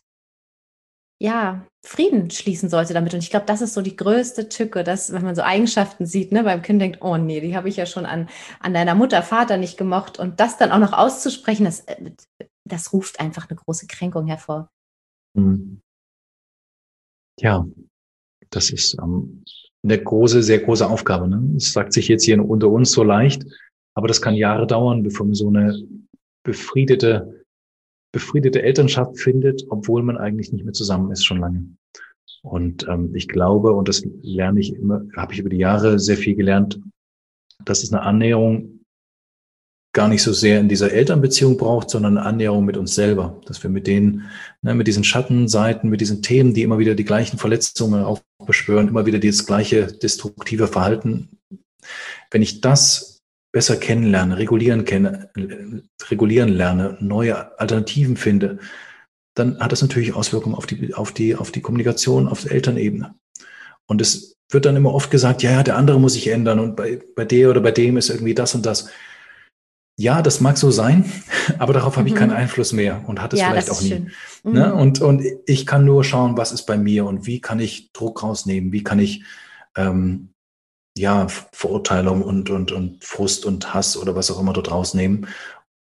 ja, Frieden schließen sollte damit. Und ich glaube, das ist so die größte Tücke, dass, wenn man so Eigenschaften sieht, ne, beim Kind denkt, oh nee, die habe ich ja schon an, an deiner Mutter, Vater nicht gemocht. Und das dann auch noch auszusprechen, das, äh, das ruft einfach eine große Kränkung hervor. Mhm. Ja, das ist ähm, eine große, sehr große Aufgabe. Ne? Es sagt sich jetzt hier unter uns so leicht, aber das kann Jahre dauern, bevor man so eine befriedete befriedete Elternschaft findet, obwohl man eigentlich nicht mehr zusammen ist schon lange. Und ähm, ich glaube, und das lerne ich immer, habe ich über die Jahre sehr viel gelernt, dass es eine Annäherung gar nicht so sehr in dieser Elternbeziehung braucht, sondern eine Annäherung mit uns selber, dass wir mit denen, ne, mit diesen Schattenseiten, mit diesen Themen, die immer wieder die gleichen Verletzungen aufbeschwören, immer wieder dieses gleiche destruktive Verhalten, wenn ich das besser kennenlerne, regulieren, kenne, regulieren lerne, neue Alternativen finde, dann hat das natürlich Auswirkungen auf die, auf die, auf die Kommunikation auf der Elternebene. Und es wird dann immer oft gesagt, ja, ja, der andere muss sich ändern und bei, bei der oder bei dem ist irgendwie das und das. Ja, das mag so sein, aber darauf habe ich keinen mhm. Einfluss mehr und hatte es ja, vielleicht auch nie. Ne? Mhm. Ne? Und, und ich kann nur schauen, was ist bei mir und wie kann ich Druck rausnehmen, wie kann ich ähm, ja, Verurteilung und, und, und Frust und Hass oder was auch immer dort rausnehmen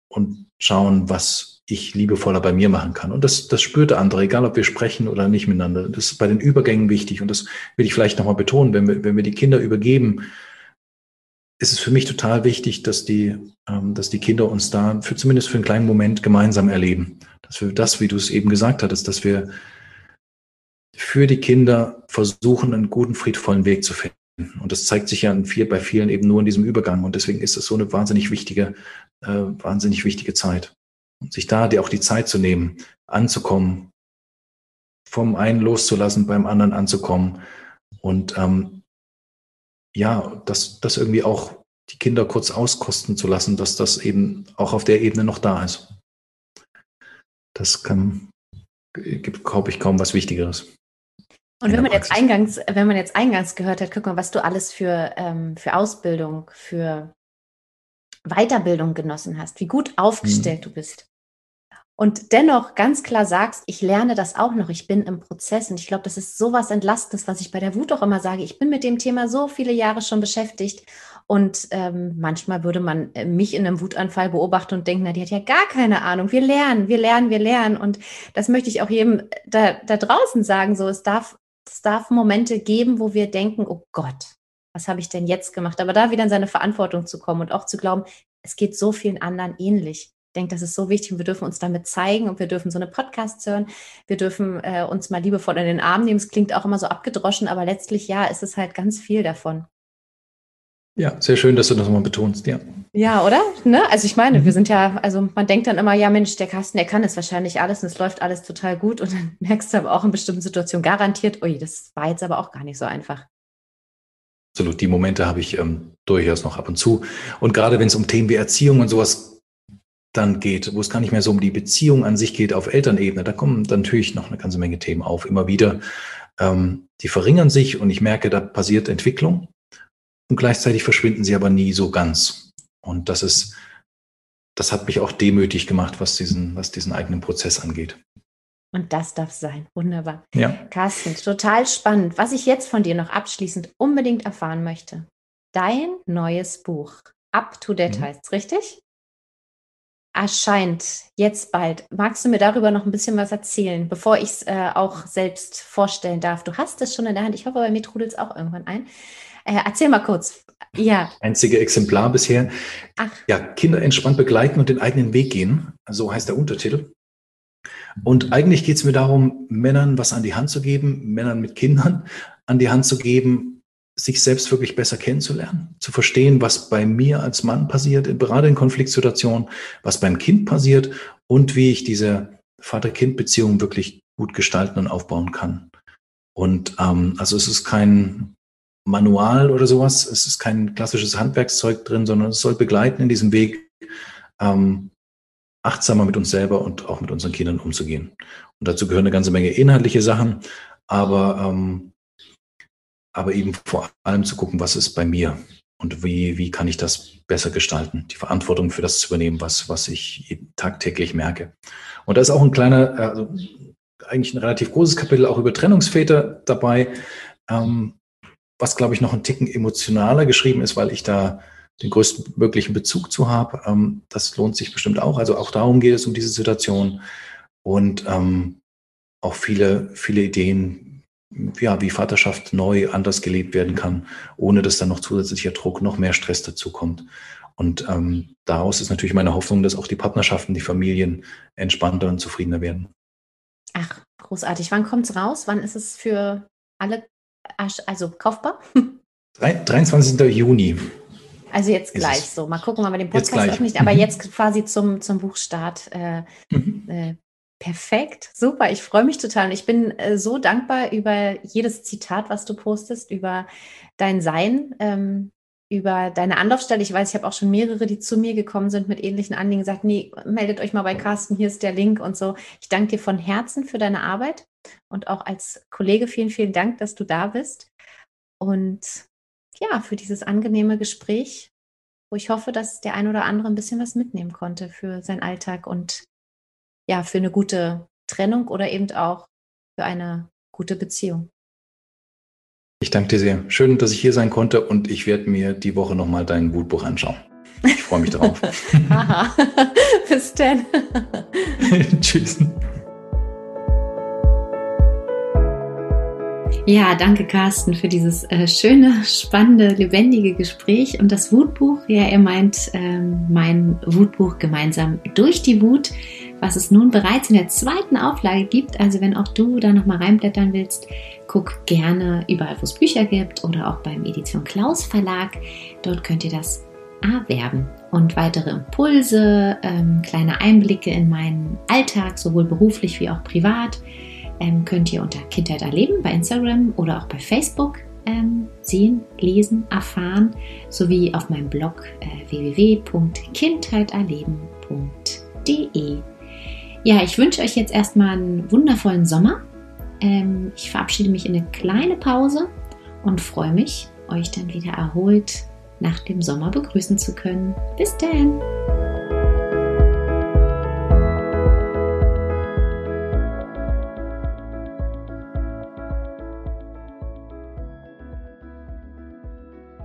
und schauen, was ich liebevoller bei mir machen kann. Und das, das spürt der andere, egal ob wir sprechen oder nicht miteinander. Das ist bei den Übergängen wichtig. Und das will ich vielleicht nochmal betonen, wenn wir, wenn wir die Kinder übergeben, ist es für mich total wichtig, dass die, ähm, dass die Kinder uns da für zumindest für einen kleinen Moment gemeinsam erleben. Dass wir das, wie du es eben gesagt hattest, dass wir für die Kinder versuchen, einen guten, friedvollen Weg zu finden. Und das zeigt sich ja viel, bei vielen eben nur in diesem Übergang. Und deswegen ist es so eine wahnsinnig wichtige, äh, wahnsinnig wichtige Zeit. Und sich da die, auch die Zeit zu nehmen, anzukommen, vom einen loszulassen, beim anderen anzukommen. Und ähm, ja, das, das irgendwie auch die Kinder kurz auskosten zu lassen, dass das eben auch auf der Ebene noch da ist. Das kann, gibt, glaube ich, kaum was Wichtigeres. Und wenn man jetzt eingangs, wenn man jetzt eingangs gehört hat, guck mal, was du alles für, ähm, für Ausbildung, für Weiterbildung genossen hast, wie gut aufgestellt mhm. du bist. Und dennoch ganz klar sagst, ich lerne das auch noch, ich bin im Prozess. Und ich glaube, das ist sowas Entlastendes, was ich bei der Wut auch immer sage. Ich bin mit dem Thema so viele Jahre schon beschäftigt. Und ähm, manchmal würde man äh, mich in einem Wutanfall beobachten und denken, na, die hat ja gar keine Ahnung. Wir lernen, wir lernen, wir lernen. Und das möchte ich auch jedem da, da draußen sagen. So, es darf, es darf Momente geben, wo wir denken, oh Gott, was habe ich denn jetzt gemacht? Aber da wieder in seine Verantwortung zu kommen und auch zu glauben, es geht so vielen anderen ähnlich. Ich denke, das ist so wichtig und wir dürfen uns damit zeigen und wir dürfen so eine Podcasts hören. Wir dürfen äh, uns mal liebevoll in den Arm nehmen. Es klingt auch immer so abgedroschen, aber letztlich ja, ist es halt ganz viel davon. Ja, sehr schön, dass du das nochmal betonst, ja. Ja, oder? Ne? Also ich meine, mhm. wir sind ja, also man denkt dann immer, ja Mensch, der Carsten, der kann es wahrscheinlich alles und es läuft alles total gut und dann merkst du aber auch in bestimmten Situationen garantiert, ui, das war jetzt aber auch gar nicht so einfach. Absolut, die Momente habe ich ähm, durchaus noch ab und zu. Und gerade wenn es um Themen wie Erziehung und sowas dann geht, wo es gar nicht mehr so um die Beziehung an sich geht auf Elternebene, da kommen dann natürlich noch eine ganze Menge Themen auf, immer wieder. Ähm, die verringern sich und ich merke, da passiert Entwicklung und gleichzeitig verschwinden sie aber nie so ganz. Und das ist, das hat mich auch demütig gemacht, was diesen, was diesen eigenen Prozess angeht. Und das darf sein. Wunderbar. Ja. Carsten, total spannend. Was ich jetzt von dir noch abschließend unbedingt erfahren möchte. Dein neues Buch. Up to Date mhm. heißt es, richtig? Erscheint jetzt bald. Magst du mir darüber noch ein bisschen was erzählen, bevor ich es äh, auch selbst vorstellen darf? Du hast es schon in der Hand. Ich hoffe, bei mir trudelt es auch irgendwann ein. Äh, erzähl mal kurz. Ja. Einzige Exemplar bisher. Ach. Ja, Kinder entspannt begleiten und den eigenen Weg gehen. So heißt der Untertitel. Und eigentlich geht es mir darum, Männern was an die Hand zu geben, Männern mit Kindern an die Hand zu geben, sich selbst wirklich besser kennenzulernen, zu verstehen, was bei mir als Mann passiert, gerade in Konfliktsituationen, was beim Kind passiert und wie ich diese Vater-Kind-Beziehung wirklich gut gestalten und aufbauen kann. Und ähm, also es ist kein Manual oder sowas, es ist kein klassisches Handwerkszeug drin, sondern es soll begleiten in diesem Weg, ähm, achtsamer mit uns selber und auch mit unseren Kindern umzugehen. Und dazu gehören eine ganze Menge inhaltliche Sachen, aber, ähm, aber eben vor allem zu gucken, was ist bei mir und wie, wie kann ich das besser gestalten, die Verantwortung für das zu übernehmen, was, was ich tagtäglich merke. Und da ist auch ein kleiner, also eigentlich ein relativ großes Kapitel auch über Trennungsväter dabei, ähm, was, glaube ich, noch ein Ticken emotionaler geschrieben ist, weil ich da den größten möglichen Bezug zu habe. Ähm, das lohnt sich bestimmt auch. Also auch darum geht es um diese Situation und ähm, auch viele, viele Ideen, ja, wie Vaterschaft neu anders gelebt werden kann, ohne dass dann noch zusätzlicher Druck, noch mehr Stress dazu kommt. Und ähm, daraus ist natürlich meine Hoffnung, dass auch die Partnerschaften, die Familien entspannter und zufriedener werden. Ach, großartig. Wann kommt es raus? Wann ist es für alle also kaufbar? 23. Juni. Also jetzt gleich so. Mal gucken, wann wir den Podcast veröffentlichen. Aber mhm. jetzt quasi zum, zum Buchstart. Äh, mhm. äh, perfekt, super. Ich freue mich total. Und ich bin äh, so dankbar über jedes Zitat, was du postest, über dein Sein, ähm, über deine Anlaufstelle. Ich weiß, ich habe auch schon mehrere, die zu mir gekommen sind mit ähnlichen Anliegen, gesagt, nee, meldet euch mal bei Carsten, hier ist der Link und so. Ich danke dir von Herzen für deine Arbeit und auch als Kollege vielen, vielen Dank, dass du da bist. Und ja, für dieses angenehme Gespräch, wo ich hoffe, dass der ein oder andere ein bisschen was mitnehmen konnte für seinen Alltag und ja, für eine gute Trennung oder eben auch für eine gute Beziehung. Ich danke dir sehr. Schön, dass ich hier sein konnte und ich werde mir die Woche nochmal dein Wutbuch anschauen. Ich freue mich drauf. Aha. Bis dann. Tschüss. Ja, danke Carsten für dieses äh, schöne, spannende, lebendige Gespräch und das Wutbuch. Ja, er meint ähm, mein Wutbuch gemeinsam durch die Wut, was es nun bereits in der zweiten Auflage gibt. Also wenn auch du da nochmal reinblättern willst, guck gerne überall, wo es Bücher gibt oder auch beim Edition Klaus Verlag. Dort könnt ihr das erwerben und weitere Impulse, ähm, kleine Einblicke in meinen Alltag, sowohl beruflich wie auch privat ähm, könnt ihr unter Kindheit erleben bei Instagram oder auch bei Facebook ähm, sehen, lesen, erfahren, sowie auf meinem Blog äh, www.kindheiterleben.de. Ja, ich wünsche euch jetzt erstmal einen wundervollen Sommer Ähm, ich verabschiede mich in eine kleine Pause und freue mich, euch dann wieder erholt nach dem Sommer begrüßen zu können. Bis dann!